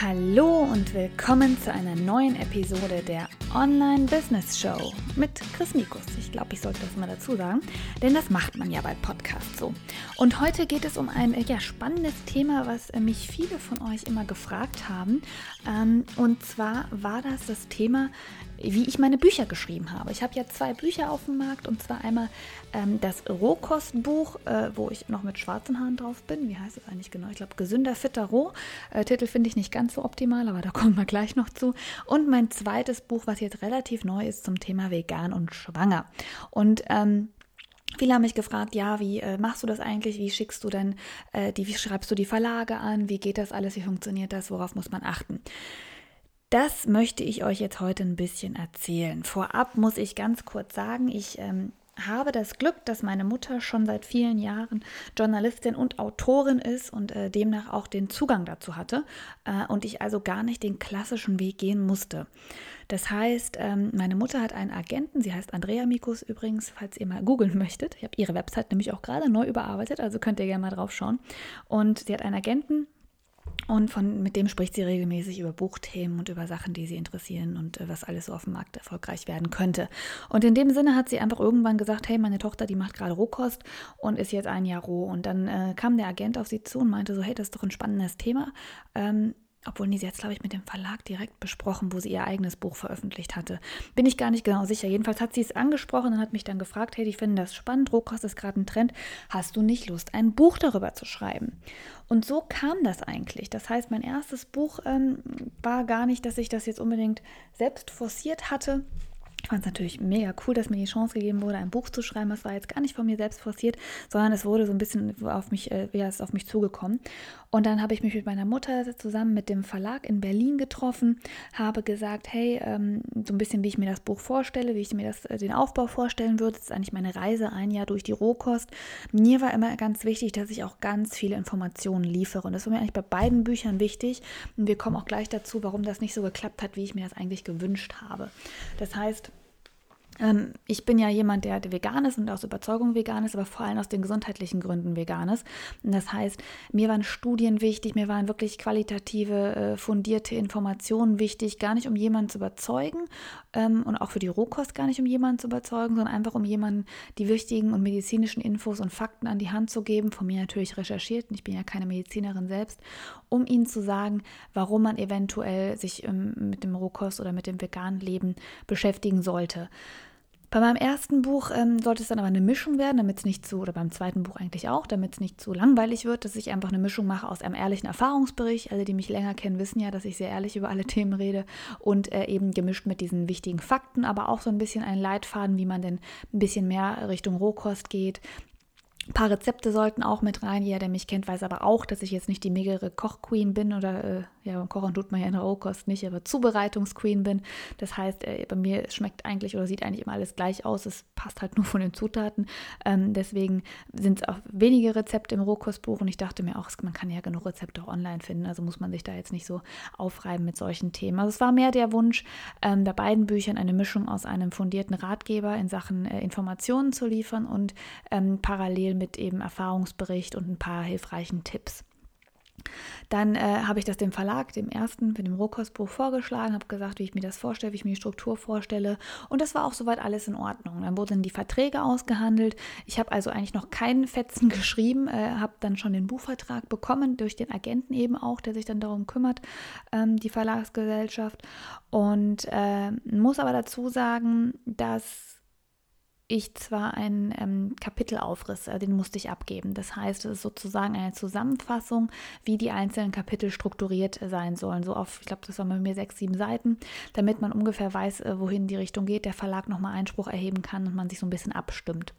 Hallo und willkommen zu einer neuen Episode der Online Business Show mit Chris Mikus. Ich glaube, ich sollte das mal dazu sagen, denn das macht man ja bei Podcasts so. Und heute geht es um ein ja, spannendes Thema, was mich viele von euch immer gefragt haben. Ähm, und zwar war das das Thema, wie ich meine Bücher geschrieben habe. Ich habe ja zwei Bücher auf dem Markt und zwar einmal ähm, das Rohkostbuch, äh, wo ich noch mit schwarzen Haaren drauf bin. Wie heißt es eigentlich genau? Ich glaube, Gesünder, Fitter, Roh. Äh, Titel finde ich nicht ganz so optimal, aber da kommen wir gleich noch zu. Und mein zweites Buch, was jetzt relativ neu ist zum Thema vegan und schwanger. Und ähm, Viele haben mich gefragt, ja, wie äh, machst du das eigentlich? Wie schickst du denn äh, die, wie schreibst du die Verlage an? Wie geht das alles? Wie funktioniert das? Worauf muss man achten? Das möchte ich euch jetzt heute ein bisschen erzählen. Vorab muss ich ganz kurz sagen, ich ähm, habe das Glück, dass meine Mutter schon seit vielen Jahren Journalistin und Autorin ist und äh, demnach auch den Zugang dazu hatte äh, und ich also gar nicht den klassischen Weg gehen musste. Das heißt, ähm, meine Mutter hat einen Agenten, sie heißt Andrea Mikus übrigens, falls ihr mal googeln möchtet. Ich habe ihre Website nämlich auch gerade neu überarbeitet, also könnt ihr gerne mal drauf schauen. Und sie hat einen Agenten, und von, mit dem spricht sie regelmäßig über Buchthemen und über Sachen, die sie interessieren und äh, was alles so auf dem Markt erfolgreich werden könnte. Und in dem Sinne hat sie einfach irgendwann gesagt, hey, meine Tochter, die macht gerade Rohkost und ist jetzt ein Jahr roh. Und dann äh, kam der Agent auf sie zu und meinte so, hey, das ist doch ein spannendes Thema. Ähm, obwohl sie jetzt, glaube ich, mit dem Verlag direkt besprochen, wo sie ihr eigenes Buch veröffentlicht hatte. Bin ich gar nicht genau sicher. Jedenfalls hat sie es angesprochen und hat mich dann gefragt, hey, ich finde das spannend, Rohkost ist gerade ein Trend, hast du nicht Lust, ein Buch darüber zu schreiben? Und so kam das eigentlich. Das heißt, mein erstes Buch ähm, war gar nicht, dass ich das jetzt unbedingt selbst forciert hatte, fand es natürlich mega cool, dass mir die Chance gegeben wurde, ein Buch zu schreiben. Das war jetzt gar nicht von mir selbst forciert, sondern es wurde so ein bisschen auf mich, äh, ja, ist auf mich zugekommen. Und dann habe ich mich mit meiner Mutter zusammen mit dem Verlag in Berlin getroffen, habe gesagt, hey, ähm, so ein bisschen, wie ich mir das Buch vorstelle, wie ich mir das, äh, den Aufbau vorstellen würde. Das ist eigentlich meine Reise ein Jahr durch die Rohkost. Mir war immer ganz wichtig, dass ich auch ganz viele Informationen liefere. Und das war mir eigentlich bei beiden Büchern wichtig. Und wir kommen auch gleich dazu, warum das nicht so geklappt hat, wie ich mir das eigentlich gewünscht habe. Das heißt, ähm, ich bin ja jemand, der vegan ist und aus Überzeugung vegan ist, aber vor allem aus den gesundheitlichen Gründen vegan ist. Und das heißt, mir waren Studien wichtig, mir waren wirklich qualitative, äh, fundierte Informationen wichtig, gar nicht um jemanden zu überzeugen ähm, und auch für die Rohkost gar nicht um jemanden zu überzeugen, sondern einfach um jemanden die wichtigen und medizinischen Infos und Fakten an die Hand zu geben, von mir natürlich recherchiert, ich bin ja keine Medizinerin selbst, um ihnen zu sagen, warum man eventuell sich ähm, mit dem Rohkost oder mit dem veganen Leben beschäftigen sollte. Bei meinem ersten Buch ähm, sollte es dann aber eine Mischung werden, damit es nicht zu, oder beim zweiten Buch eigentlich auch, damit es nicht zu langweilig wird, dass ich einfach eine Mischung mache aus einem ehrlichen Erfahrungsbericht. Alle, die mich länger kennen, wissen ja, dass ich sehr ehrlich über alle Themen rede und äh, eben gemischt mit diesen wichtigen Fakten, aber auch so ein bisschen einen Leitfaden, wie man denn ein bisschen mehr Richtung Rohkost geht, ein paar Rezepte sollten auch mit rein. Jeder, der mich kennt, weiß aber auch, dass ich jetzt nicht die megere Kochqueen bin oder äh, ja, kochen tut man ja in der Rohkost nicht, aber Zubereitungsqueen bin. Das heißt, äh, bei mir schmeckt eigentlich oder sieht eigentlich immer alles gleich aus. Es passt halt nur von den Zutaten. Ähm, deswegen sind es auch wenige Rezepte im Rohkostbuch und ich dachte mir auch, man kann ja genug Rezepte auch online finden. Also muss man sich da jetzt nicht so aufreiben mit solchen Themen. Also es war mehr der Wunsch, ähm, bei beiden Büchern eine Mischung aus einem fundierten Ratgeber in Sachen äh, Informationen zu liefern und ähm, parallel mit eben Erfahrungsbericht und ein paar hilfreichen Tipps. Dann äh, habe ich das dem Verlag, dem ersten, für dem Rohkostbuch vorgeschlagen, habe gesagt, wie ich mir das vorstelle, wie ich mir die Struktur vorstelle. Und das war auch soweit alles in Ordnung. Dann wurden die Verträge ausgehandelt. Ich habe also eigentlich noch keinen Fetzen geschrieben, äh, habe dann schon den Buchvertrag bekommen, durch den Agenten eben auch, der sich dann darum kümmert, ähm, die Verlagsgesellschaft. Und äh, muss aber dazu sagen, dass ich zwar einen ähm, Kapitelaufriss, äh, den musste ich abgeben. Das heißt, es ist sozusagen eine Zusammenfassung, wie die einzelnen Kapitel strukturiert sein sollen. So auf, ich glaube, das waren bei mir sechs, sieben Seiten, damit man ungefähr weiß, äh, wohin die Richtung geht, der Verlag nochmal Einspruch erheben kann und man sich so ein bisschen abstimmt.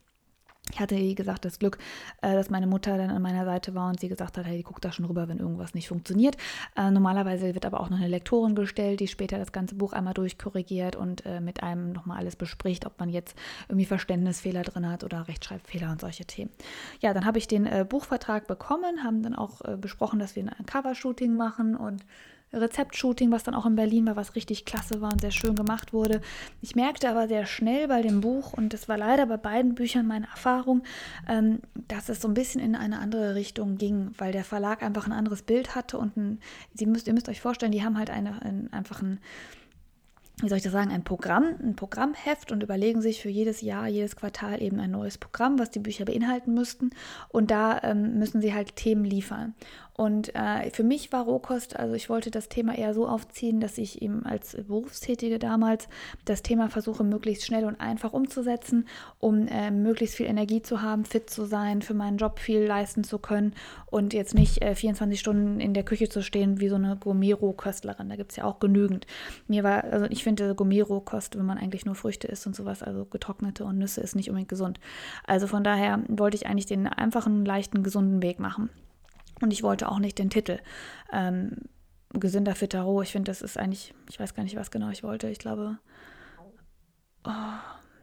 Ich hatte, wie gesagt, das Glück, äh, dass meine Mutter dann an meiner Seite war und sie gesagt hat, hey, guck da schon rüber, wenn irgendwas nicht funktioniert. Äh, normalerweise wird aber auch noch eine Lektorin gestellt, die später das ganze Buch einmal durchkorrigiert und äh, mit einem nochmal alles bespricht, ob man jetzt irgendwie Verständnisfehler drin hat oder Rechtschreibfehler und solche Themen. Ja, dann habe ich den Buchvertrag bekommen, haben dann auch besprochen, dass wir ein Covershooting machen und Rezeptshooting, was dann auch in Berlin war, was richtig klasse war und sehr schön gemacht wurde. Ich merkte aber sehr schnell bei dem Buch, und das war leider bei beiden Büchern meine Erfahrung, ähm, dass es so ein bisschen in eine andere Richtung ging, weil der Verlag einfach ein anderes Bild hatte und ein, Sie müsst, ihr müsst euch vorstellen, die haben halt eine, ein, einfach ein wie soll ich das sagen, ein Programm, ein Programmheft und überlegen sich für jedes Jahr, jedes Quartal eben ein neues Programm, was die Bücher beinhalten müssten. Und da ähm, müssen sie halt Themen liefern. Und äh, für mich war Rohkost, also ich wollte das Thema eher so aufziehen, dass ich eben als Berufstätige damals das Thema versuche, möglichst schnell und einfach umzusetzen, um äh, möglichst viel Energie zu haben, fit zu sein, für meinen Job viel leisten zu können und jetzt nicht äh, 24 Stunden in der Küche zu stehen wie so eine Gourmet-Rohköstlerin. Da gibt es ja auch genügend. Mir war, also ich finde Gourmet-Rohkost, wenn man eigentlich nur Früchte isst und sowas, also getrocknete und Nüsse, ist nicht unbedingt gesund. Also von daher wollte ich eigentlich den einfachen, leichten, gesunden Weg machen. Und ich wollte auch nicht den Titel. Ähm, gesünder, fitter, roh. Ich finde, das ist eigentlich, ich weiß gar nicht, was genau ich wollte. Ich glaube, oh,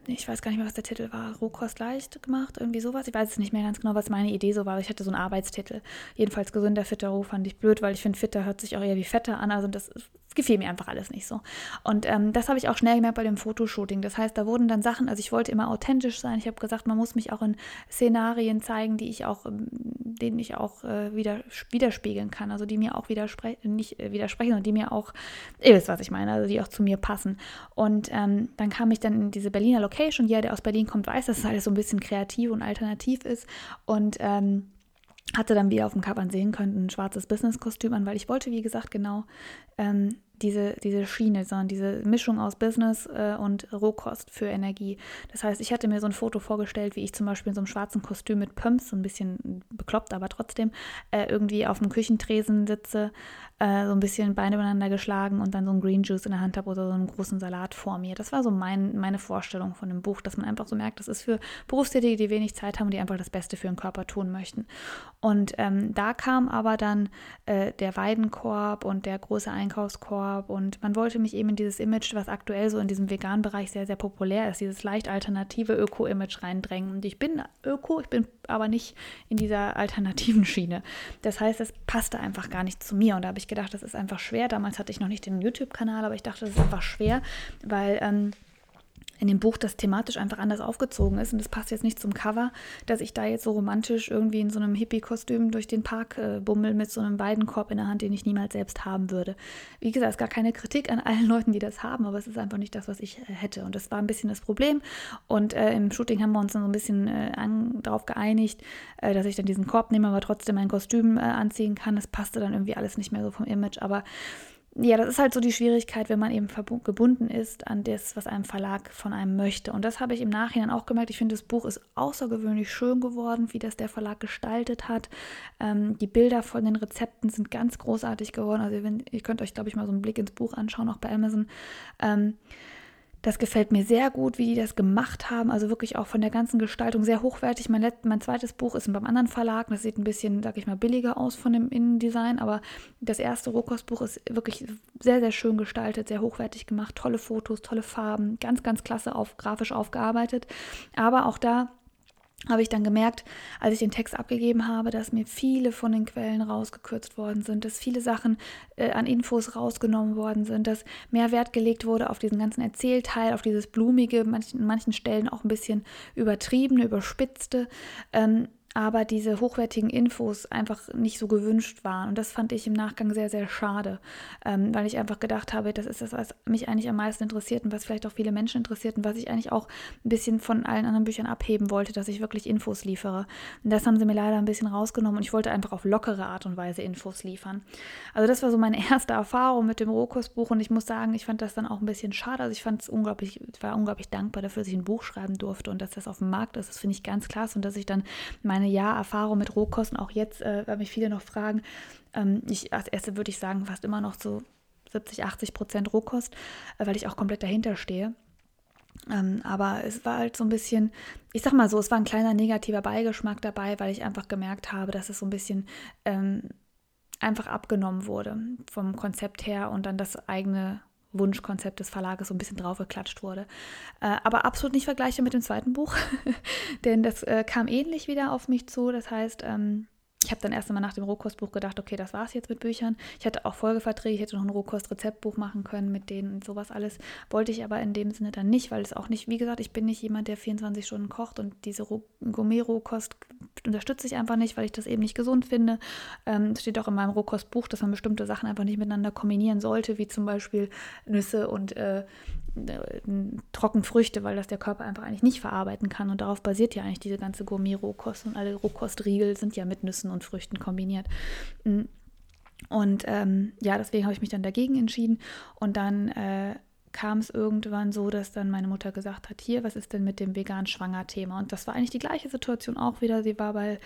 ich weiß gar nicht mehr, was der Titel war. Rohkost leicht gemacht, irgendwie sowas. Ich weiß es nicht mehr ganz genau, was meine Idee so war. Ich hatte so einen Arbeitstitel. Jedenfalls gesünder, fitter, roh fand ich blöd, weil ich finde, fitter hört sich auch eher wie fetter an. Also das gefiel mir einfach alles nicht so. Und ähm, das habe ich auch schnell gemerkt bei dem Fotoshooting. Das heißt, da wurden dann Sachen, also ich wollte immer authentisch sein. Ich habe gesagt, man muss mich auch in Szenarien zeigen, die ich auch, ähm, denen ich auch äh, wieder, widerspiegeln kann. Also die mir auch widersprechen, nicht äh, widersprechen, sondern die mir auch, ihr wisst, was ich meine, also die auch zu mir passen. Und ähm, dann kam ich dann in diese Berliner Location. Jeder, der aus Berlin kommt, weiß, dass es alles so ein bisschen kreativ und alternativ ist. Und ähm, hatte dann, wie ihr auf dem Cover sehen könnt, ein schwarzes Business-Kostüm an, weil ich wollte, wie gesagt, genau ähm, diese, diese Schiene, sondern diese Mischung aus Business äh, und Rohkost für Energie. Das heißt, ich hatte mir so ein Foto vorgestellt, wie ich zum Beispiel in so einem schwarzen Kostüm mit Pumps, so ein bisschen bekloppt, aber trotzdem, äh, irgendwie auf dem Küchentresen sitze, äh, so ein bisschen Beine übereinander geschlagen und dann so ein Green Juice in der Hand habe oder so einen großen Salat vor mir. Das war so mein, meine Vorstellung von dem Buch, dass man einfach so merkt, das ist für Berufstätige, die wenig Zeit haben, die einfach das Beste für den Körper tun möchten. Und ähm, da kam aber dann äh, der Weidenkorb und der große Einkaufskorb und man wollte mich eben in dieses Image, was aktuell so in diesem veganen Bereich sehr, sehr populär ist, dieses leicht alternative Öko-Image reindrängen. Und ich bin Öko, ich bin aber nicht in dieser alternativen Schiene. Das heißt, es passte einfach gar nicht zu mir und da habe ich gedacht, das ist einfach schwer. Damals hatte ich noch nicht den YouTube-Kanal, aber ich dachte, das ist einfach schwer, weil ähm, in dem Buch das thematisch einfach anders aufgezogen ist. Und das passt jetzt nicht zum Cover, dass ich da jetzt so romantisch irgendwie in so einem Hippie-Kostüm durch den Park äh, bummel mit so einem Weidenkorb in der Hand, den ich niemals selbst haben würde. Wie gesagt, es ist gar keine Kritik an allen Leuten, die das haben, aber es ist einfach nicht das, was ich äh, hätte. Und das war ein bisschen das Problem. Und äh, im Shooting haben wir uns dann so ein bisschen äh, darauf geeinigt, äh, dass ich dann diesen Korb nehme, aber trotzdem ein Kostüm äh, anziehen kann. Das passte dann irgendwie alles nicht mehr so vom Image. Aber ja, das ist halt so die Schwierigkeit, wenn man eben gebunden ist an das, was einem Verlag von einem möchte. Und das habe ich im Nachhinein auch gemerkt. Ich finde, das Buch ist außergewöhnlich schön geworden, wie das der Verlag gestaltet hat. Ähm, die Bilder von den Rezepten sind ganz großartig geworden. Also wenn, ihr könnt euch, glaube ich, mal so einen Blick ins Buch anschauen, auch bei Amazon. Ähm, das gefällt mir sehr gut, wie die das gemacht haben. Also wirklich auch von der ganzen Gestaltung sehr hochwertig. Mein, mein zweites Buch ist beim anderen Verlag. Das sieht ein bisschen, sag ich mal, billiger aus von dem Innendesign. Aber das erste Rohkostbuch ist wirklich sehr, sehr schön gestaltet, sehr hochwertig gemacht. Tolle Fotos, tolle Farben. Ganz, ganz klasse auf, grafisch aufgearbeitet. Aber auch da habe ich dann gemerkt, als ich den Text abgegeben habe, dass mir viele von den Quellen rausgekürzt worden sind, dass viele Sachen äh, an Infos rausgenommen worden sind, dass mehr Wert gelegt wurde auf diesen ganzen Erzählteil, auf dieses blumige, manchen, an manchen Stellen auch ein bisschen übertriebene, überspitzte. Ähm, aber diese hochwertigen Infos einfach nicht so gewünscht waren. Und das fand ich im Nachgang sehr, sehr schade, ähm, weil ich einfach gedacht habe, das ist das, was mich eigentlich am meisten interessiert und was vielleicht auch viele Menschen interessiert und was ich eigentlich auch ein bisschen von allen anderen Büchern abheben wollte, dass ich wirklich Infos liefere. Und das haben sie mir leider ein bisschen rausgenommen und ich wollte einfach auf lockere Art und Weise Infos liefern. Also das war so meine erste Erfahrung mit dem Rohkostbuch und ich muss sagen, ich fand das dann auch ein bisschen schade. Also ich fand es unglaublich, ich war unglaublich dankbar dafür, dass ich ein Buch schreiben durfte und dass das auf dem Markt ist. Das finde ich ganz klasse und dass ich dann meine Jahr Erfahrung mit Rohkosten, auch jetzt, äh, weil mich viele noch fragen, ähm, ich, als erste würde ich sagen, fast immer noch so 70, 80 Prozent Rohkost, äh, weil ich auch komplett dahinter stehe. Ähm, aber es war halt so ein bisschen, ich sag mal so, es war ein kleiner negativer Beigeschmack dabei, weil ich einfach gemerkt habe, dass es so ein bisschen ähm, einfach abgenommen wurde vom Konzept her und dann das eigene Wunschkonzept des Verlages so ein bisschen draufgeklatscht wurde. Äh, aber absolut nicht vergleichbar mit dem zweiten Buch, denn das äh, kam ähnlich wieder auf mich zu. Das heißt, ähm, ich habe dann erst einmal nach dem Rohkostbuch gedacht, okay, das war es jetzt mit Büchern. Ich hatte auch Folgeverträge, ich hätte noch ein Rohkost-Rezeptbuch machen können mit denen und sowas alles. Wollte ich aber in dem Sinne dann nicht, weil es auch nicht, wie gesagt, ich bin nicht jemand, der 24 Stunden kocht und diese Gourmet-Rohkost unterstütze ich einfach nicht, weil ich das eben nicht gesund finde. Ähm, steht auch in meinem Rohkostbuch, dass man bestimmte Sachen einfach nicht miteinander kombinieren sollte, wie zum Beispiel Nüsse und äh, Trockenfrüchte, weil das der Körper einfach eigentlich nicht verarbeiten kann. Und darauf basiert ja eigentlich diese ganze Gourmet-Rohkost und alle Rohkostriegel sind ja mit Nüssen und Früchten kombiniert. Mm. Und ähm, ja, deswegen habe ich mich dann dagegen entschieden. Und dann äh, kam es irgendwann so, dass dann meine Mutter gesagt hat, hier, was ist denn mit dem vegan-schwanger-Thema? Und das war eigentlich die gleiche Situation auch wieder. Sie war bei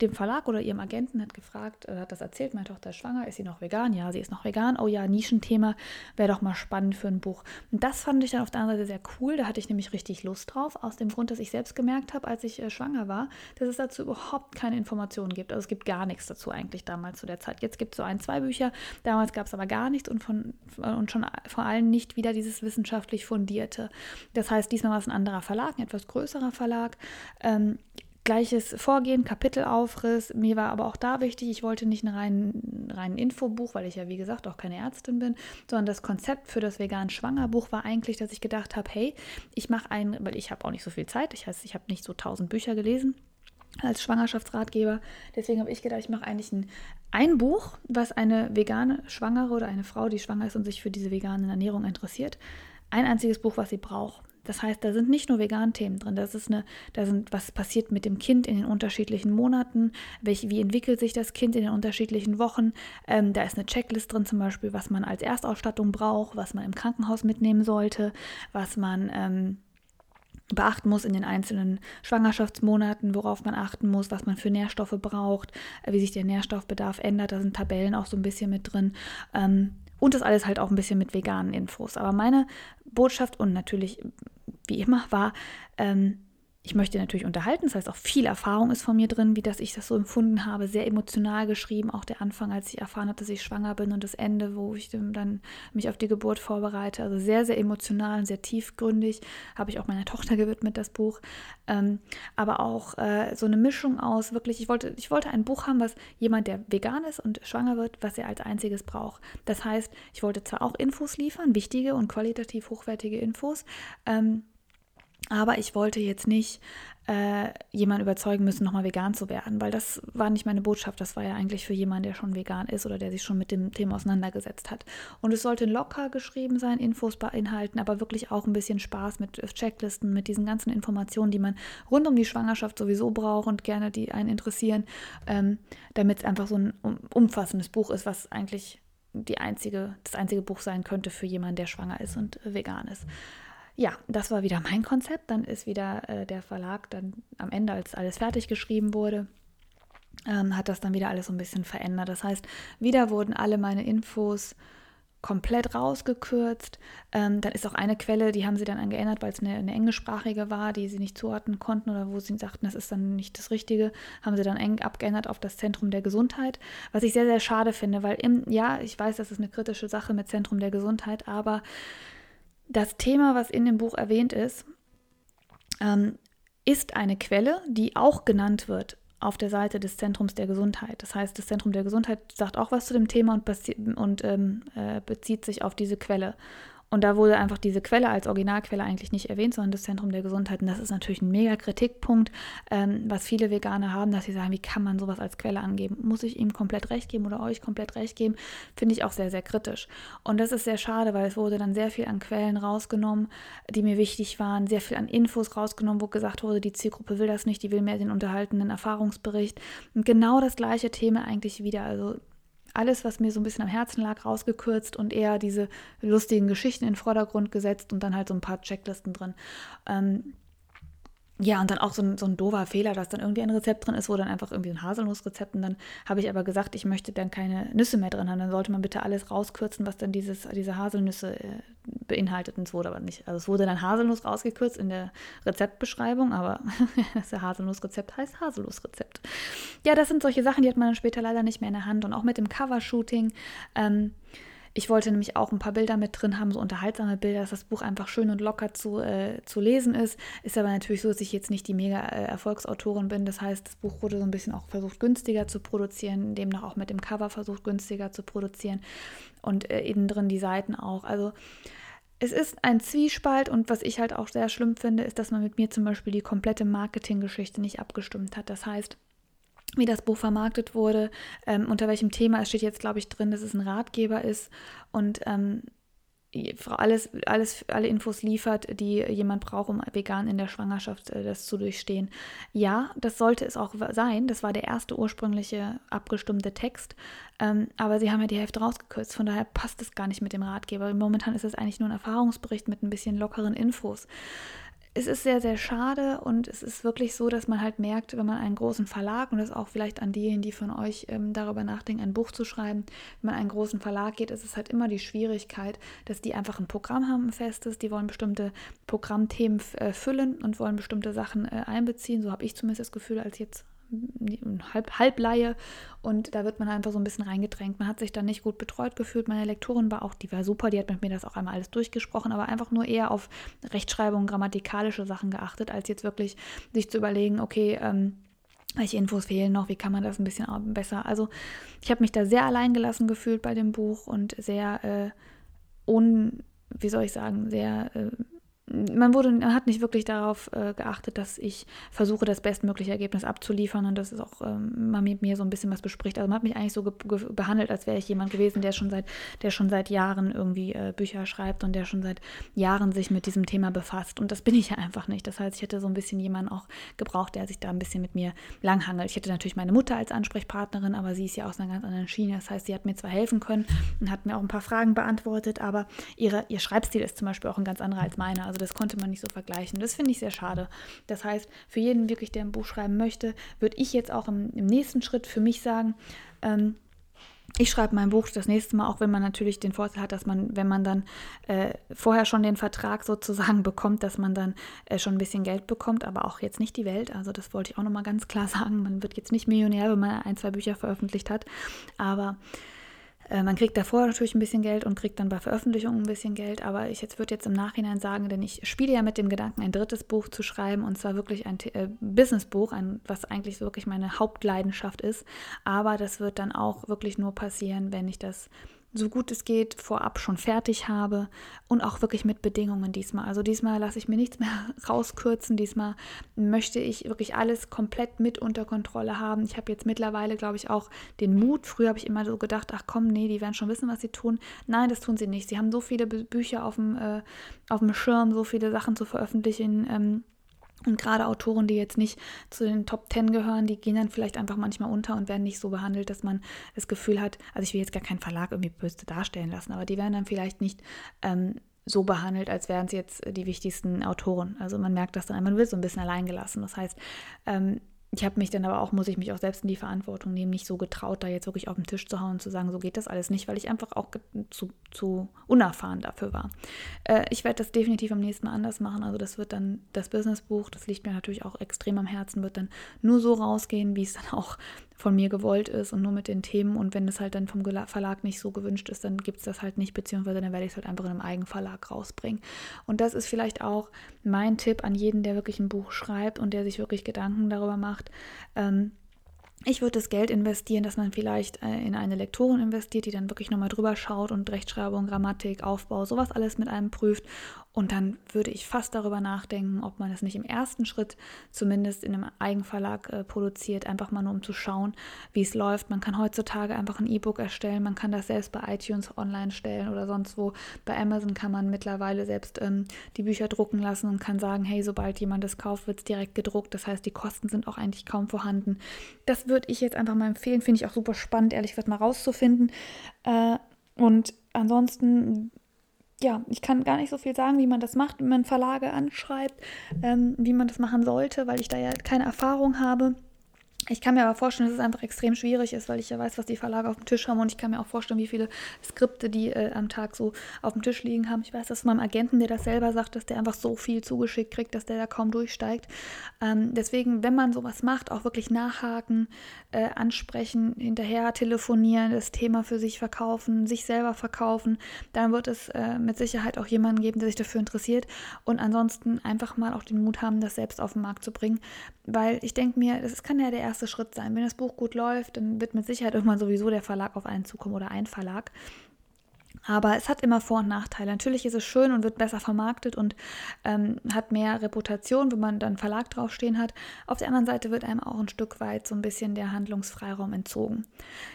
dem Verlag oder ihrem Agenten, hat gefragt, äh, hat das erzählt, meine Tochter ist schwanger, ist sie noch vegan? Ja, sie ist noch vegan. Oh ja, Nischenthema, wäre doch mal spannend für ein Buch. Und das fand ich dann auf der anderen Seite sehr cool. Da hatte ich nämlich richtig Lust drauf, aus dem Grund, dass ich selbst gemerkt habe, als ich äh, schwanger war, dass es dazu überhaupt keine Informationen gibt. Also es gibt gar nichts dazu eigentlich damals zu der Zeit. Jetzt gibt es so ein, zwei Bücher. Damals gab es aber gar nichts und, von, und schon vor allem nicht wieder dieses dieses wissenschaftlich fundierte. Das heißt, diesmal war es ein anderer Verlag, ein etwas größerer Verlag. Ähm, gleiches Vorgehen, Kapitelaufriss. Mir war aber auch da wichtig, ich wollte nicht ein rein, rein Infobuch, weil ich ja wie gesagt auch keine Ärztin bin, sondern das Konzept für das vegan Schwangerbuch war eigentlich, dass ich gedacht habe, hey, ich mache ein, weil ich habe auch nicht so viel Zeit, ich heißt, ich habe nicht so tausend Bücher gelesen als Schwangerschaftsratgeber. Deswegen habe ich gedacht, ich mache eigentlich ein, ein Buch, was eine vegane Schwangere oder eine Frau, die schwanger ist und sich für diese vegane Ernährung interessiert, ein einziges Buch, was sie braucht. Das heißt, da sind nicht nur vegan Themen drin, das ist eine, da sind, was passiert mit dem Kind in den unterschiedlichen Monaten, welch, wie entwickelt sich das Kind in den unterschiedlichen Wochen. Ähm, da ist eine Checklist drin, zum Beispiel, was man als Erstausstattung braucht, was man im Krankenhaus mitnehmen sollte, was man ähm, beachten muss in den einzelnen Schwangerschaftsmonaten, worauf man achten muss, was man für Nährstoffe braucht, äh, wie sich der Nährstoffbedarf ändert. Da sind Tabellen auch so ein bisschen mit drin. Ähm, und das alles halt auch ein bisschen mit veganen Infos. Aber meine Botschaft und natürlich wie immer war, ähm, ich möchte natürlich unterhalten, das heißt auch viel Erfahrung ist von mir drin, wie das ich das so empfunden habe, sehr emotional geschrieben, auch der Anfang, als ich erfahren habe, dass ich schwanger bin und das Ende, wo ich dann mich auf die Geburt vorbereite, also sehr, sehr emotional und sehr tiefgründig, habe ich auch meiner Tochter gewidmet, das Buch, ähm, aber auch äh, so eine Mischung aus wirklich, ich wollte, ich wollte ein Buch haben, was jemand, der vegan ist und schwanger wird, was er als einziges braucht. Das heißt, ich wollte zwar auch Infos liefern, wichtige und qualitativ hochwertige Infos, ähm, aber ich wollte jetzt nicht äh, jemanden überzeugen müssen, nochmal vegan zu werden, weil das war nicht meine Botschaft. Das war ja eigentlich für jemanden, der schon vegan ist oder der sich schon mit dem Thema auseinandergesetzt hat. Und es sollte locker geschrieben sein, Infos beinhalten, aber wirklich auch ein bisschen Spaß mit Checklisten, mit diesen ganzen Informationen, die man rund um die Schwangerschaft sowieso braucht und gerne die einen interessieren, ähm, damit es einfach so ein umfassendes Buch ist, was eigentlich die einzige, das einzige Buch sein könnte für jemanden, der schwanger ist und vegan ist ja, das war wieder mein Konzept. Dann ist wieder äh, der Verlag dann am Ende, als alles fertig geschrieben wurde, ähm, hat das dann wieder alles so ein bisschen verändert. Das heißt, wieder wurden alle meine Infos komplett rausgekürzt. Ähm, dann ist auch eine Quelle, die haben sie dann geändert, weil es eine, eine, englischsprachige war, die sie nicht zuordnen konnten oder wo sie sagten, das ist dann nicht das Richtige, haben sie dann eng abgeändert auf das Zentrum der Gesundheit, was ich sehr, sehr schade finde, weil im, ja, ich weiß, das ist eine kritische Sache mit Zentrum der Gesundheit, aber das Thema, was in dem Buch erwähnt ist, ähm, ist eine Quelle, die auch genannt wird auf der Seite des Zentrums der Gesundheit. Das heißt, das Zentrum der Gesundheit sagt auch was zu dem Thema und, und ähm, äh, bezieht sich auf diese Quelle. Und da wurde einfach diese Quelle als Originalquelle eigentlich nicht erwähnt, sondern das Zentrum der Gesundheit. Und das ist natürlich ein mega Kritikpunkt, ähm, was viele Veganer haben, dass sie sagen, wie kann man sowas als Quelle angeben? Muss ich ihm komplett recht geben oder euch komplett recht geben? Finde ich auch sehr, sehr kritisch. Und das ist sehr schade, weil es wurde dann sehr viel an Quellen rausgenommen, die mir wichtig waren, sehr viel an Infos rausgenommen, wo gesagt wurde, die Zielgruppe will das nicht, die will mehr den unterhaltenden Erfahrungsbericht. Und genau das gleiche Thema eigentlich wieder. Also alles, was mir so ein bisschen am Herzen lag, rausgekürzt und eher diese lustigen Geschichten in den Vordergrund gesetzt und dann halt so ein paar Checklisten drin. Ähm, ja, und dann auch so ein, so ein doofer Fehler, dass dann irgendwie ein Rezept drin ist, wo dann einfach irgendwie ein Haselnussrezept und dann habe ich aber gesagt, ich möchte dann keine Nüsse mehr drin haben. Dann sollte man bitte alles rauskürzen, was dann dieses, diese Haselnüsse äh, beinhaltet. Und es wurde aber nicht. Also es wurde dann Haselnuss rausgekürzt in der Rezeptbeschreibung, aber das Haselnussrezept heißt Haselnussrezept. Ja, das sind solche Sachen, die hat man dann später leider nicht mehr in der Hand. Und auch mit dem Covershooting. Ähm, ich wollte nämlich auch ein paar Bilder mit drin haben, so unterhaltsame Bilder, dass das Buch einfach schön und locker zu, äh, zu lesen ist. Ist aber natürlich so, dass ich jetzt nicht die mega äh, Erfolgsautorin bin. Das heißt, das Buch wurde so ein bisschen auch versucht, günstiger zu produzieren, demnach auch mit dem Cover versucht, günstiger zu produzieren. Und äh, innen drin die Seiten auch. Also es ist ein Zwiespalt und was ich halt auch sehr schlimm finde, ist, dass man mit mir zum Beispiel die komplette Marketinggeschichte nicht abgestimmt hat. Das heißt, wie das Buch vermarktet wurde, ähm, unter welchem Thema. Es steht jetzt, glaube ich, drin, dass es ein Ratgeber ist und ähm, alles, alles, alle Infos liefert, die jemand braucht, um vegan in der Schwangerschaft äh, das zu durchstehen. Ja, das sollte es auch sein. Das war der erste ursprüngliche abgestimmte Text. Ähm, aber sie haben ja die Hälfte rausgekürzt. Von daher passt es gar nicht mit dem Ratgeber. Momentan ist es eigentlich nur ein Erfahrungsbericht mit ein bisschen lockeren Infos es ist sehr, sehr schade und es ist wirklich so, dass man halt merkt, wenn man einen großen Verlag, und das auch vielleicht an diejenigen, die von euch ähm, darüber nachdenken, ein Buch zu schreiben, wenn man einen großen Verlag geht, ist es halt immer die Schwierigkeit, dass die einfach ein Programm haben, ein festes, die wollen bestimmte Programmthemen äh, füllen und wollen bestimmte Sachen äh, einbeziehen. So habe ich zumindest das Gefühl, als jetzt halb, Halbleihe und da wird man einfach so ein bisschen reingedrängt. Man hat sich dann nicht gut betreut gefühlt. Meine Lektorin war auch, die war super, die hat mit mir das auch einmal alles durchgesprochen, aber einfach nur eher auf Rechtschreibung, grammatikalische Sachen geachtet, als jetzt wirklich sich zu überlegen, okay, ähm, welche Infos fehlen noch, wie kann man das ein bisschen besser. Also ich habe mich da sehr alleingelassen gefühlt bei dem Buch und sehr äh, un, wie soll ich sagen, sehr äh, man wurde, man hat nicht wirklich darauf äh, geachtet, dass ich versuche, das bestmögliche Ergebnis abzuliefern und dass es auch ähm, man mit mir so ein bisschen was bespricht. Also man hat mich eigentlich so behandelt, als wäre ich jemand gewesen, der schon seit, der schon seit Jahren irgendwie äh, Bücher schreibt und der schon seit Jahren sich mit diesem Thema befasst. Und das bin ich ja einfach nicht. Das heißt, ich hätte so ein bisschen jemanden auch gebraucht, der sich da ein bisschen mit mir langhangelt. Ich hätte natürlich meine Mutter als Ansprechpartnerin, aber sie ist ja aus einer ganz anderen Schiene. Das heißt, sie hat mir zwar helfen können und hat mir auch ein paar Fragen beantwortet, aber ihre, ihr Schreibstil ist zum Beispiel auch ein ganz anderer als meiner. Also das konnte man nicht so vergleichen. Das finde ich sehr schade. Das heißt, für jeden wirklich, der ein Buch schreiben möchte, würde ich jetzt auch im, im nächsten Schritt für mich sagen, ähm, ich schreibe mein Buch das nächste Mal, auch wenn man natürlich den Vorteil hat, dass man, wenn man dann äh, vorher schon den Vertrag sozusagen bekommt, dass man dann äh, schon ein bisschen Geld bekommt, aber auch jetzt nicht die Welt. Also das wollte ich auch nochmal ganz klar sagen. Man wird jetzt nicht Millionär, wenn man ein, zwei Bücher veröffentlicht hat. Aber äh, man kriegt davor natürlich ein bisschen Geld und kriegt dann bei Veröffentlichungen ein bisschen Geld, aber ich jetzt würde jetzt im Nachhinein sagen, denn ich spiele ja mit dem Gedanken, ein drittes Buch zu schreiben und zwar wirklich ein äh, Businessbuch, was eigentlich wirklich meine Hauptleidenschaft ist. Aber das wird dann auch wirklich nur passieren, wenn ich das so gut es geht vorab schon fertig habe und auch wirklich mit Bedingungen diesmal. Also diesmal lasse ich mir nichts mehr rauskürzen. Diesmal möchte ich wirklich alles komplett mit unter Kontrolle haben. Ich habe jetzt mittlerweile, glaube ich, auch den Mut. Früher habe ich immer so gedacht, ach komm, nee, die werden schon wissen, was sie tun. Nein, das tun sie nicht. Sie haben so viele Bücher auf dem, äh, auf dem Schirm, so viele Sachen zu veröffentlichen. Ähm, und gerade Autoren, die jetzt nicht zu den Top Ten gehören, die gehen dann vielleicht einfach manchmal unter und werden nicht so behandelt, dass man das Gefühl hat, also ich will jetzt gar keinen Verlag irgendwie böse darstellen lassen, aber die werden dann vielleicht nicht ähm, so behandelt, als wären es jetzt die wichtigsten Autoren. Also man merkt das dann, man wird so ein bisschen allein gelassen. Das heißt, ähm, ich habe mich dann aber auch, muss ich mich auch selbst in die Verantwortung nehmen, nicht so getraut, da jetzt wirklich auf den Tisch zu hauen und zu sagen, so geht das alles nicht, weil ich einfach auch zu, zu unerfahren dafür war. Äh, ich werde das definitiv am nächsten Mal anders machen. Also das wird dann das Businessbuch, das liegt mir natürlich auch extrem am Herzen, wird dann nur so rausgehen, wie es dann auch von mir gewollt ist und nur mit den Themen. Und wenn es halt dann vom Verlag nicht so gewünscht ist, dann gibt es das halt nicht, beziehungsweise dann werde ich es halt einfach in einem Eigenverlag rausbringen. Und das ist vielleicht auch mein Tipp an jeden, der wirklich ein Buch schreibt und der sich wirklich Gedanken darüber macht. Ähm, ich würde das Geld investieren, dass man vielleicht äh, in eine Lektorin investiert, die dann wirklich nochmal drüber schaut und Rechtschreibung, Grammatik, Aufbau, sowas alles mit einem prüft und dann würde ich fast darüber nachdenken, ob man es nicht im ersten Schritt zumindest in einem Eigenverlag äh, produziert, einfach mal nur um zu schauen, wie es läuft. Man kann heutzutage einfach ein E-Book erstellen, man kann das selbst bei iTunes online stellen oder sonst wo. Bei Amazon kann man mittlerweile selbst ähm, die Bücher drucken lassen und kann sagen, hey, sobald jemand es kauft, wird es direkt gedruckt. Das heißt, die Kosten sind auch eigentlich kaum vorhanden. Das würde ich jetzt einfach mal empfehlen, finde ich auch super spannend, ehrlich gesagt mal rauszufinden. Äh, und ansonsten ja, ich kann gar nicht so viel sagen, wie man das macht, wie man Verlage anschreibt, ähm, wie man das machen sollte, weil ich da ja keine Erfahrung habe. Ich kann mir aber vorstellen, dass es einfach extrem schwierig ist, weil ich ja weiß, was die Verlage auf dem Tisch haben und ich kann mir auch vorstellen, wie viele Skripte die äh, am Tag so auf dem Tisch liegen haben. Ich weiß das von meinem Agenten, der das selber sagt, dass der einfach so viel zugeschickt kriegt, dass der da kaum durchsteigt. Ähm, deswegen, wenn man sowas macht, auch wirklich nachhaken, äh, ansprechen, hinterher telefonieren, das Thema für sich verkaufen, sich selber verkaufen, dann wird es äh, mit Sicherheit auch jemanden geben, der sich dafür interessiert und ansonsten einfach mal auch den Mut haben, das selbst auf den Markt zu bringen, weil ich denke mir, das kann ja der erste Schritt sein. Wenn das Buch gut läuft, dann wird mit Sicherheit irgendwann sowieso der Verlag auf einen zukommen oder ein Verlag. Aber es hat immer Vor- und Nachteile. Natürlich ist es schön und wird besser vermarktet und ähm, hat mehr Reputation, wenn man dann Verlag draufstehen hat. Auf der anderen Seite wird einem auch ein Stück weit so ein bisschen der Handlungsfreiraum entzogen.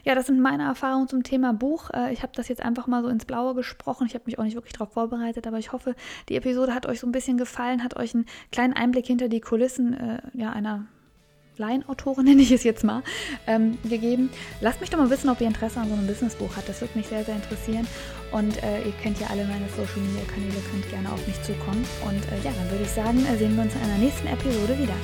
Ja, das sind meine Erfahrungen zum Thema Buch. Äh, ich habe das jetzt einfach mal so ins Blaue gesprochen. Ich habe mich auch nicht wirklich darauf vorbereitet, aber ich hoffe, die Episode hat euch so ein bisschen gefallen, hat euch einen kleinen Einblick hinter die Kulissen äh, ja, einer Laienautorin, nenne ich es jetzt mal, ähm, gegeben. Lasst mich doch mal wissen, ob ihr Interesse an so einem Businessbuch habt. Das würde mich sehr, sehr interessieren. Und äh, ihr kennt ja alle meine Social Media Kanäle, könnt gerne auf mich zukommen. Und äh, ja, dann würde ich sagen, äh, sehen wir uns in einer nächsten Episode wieder.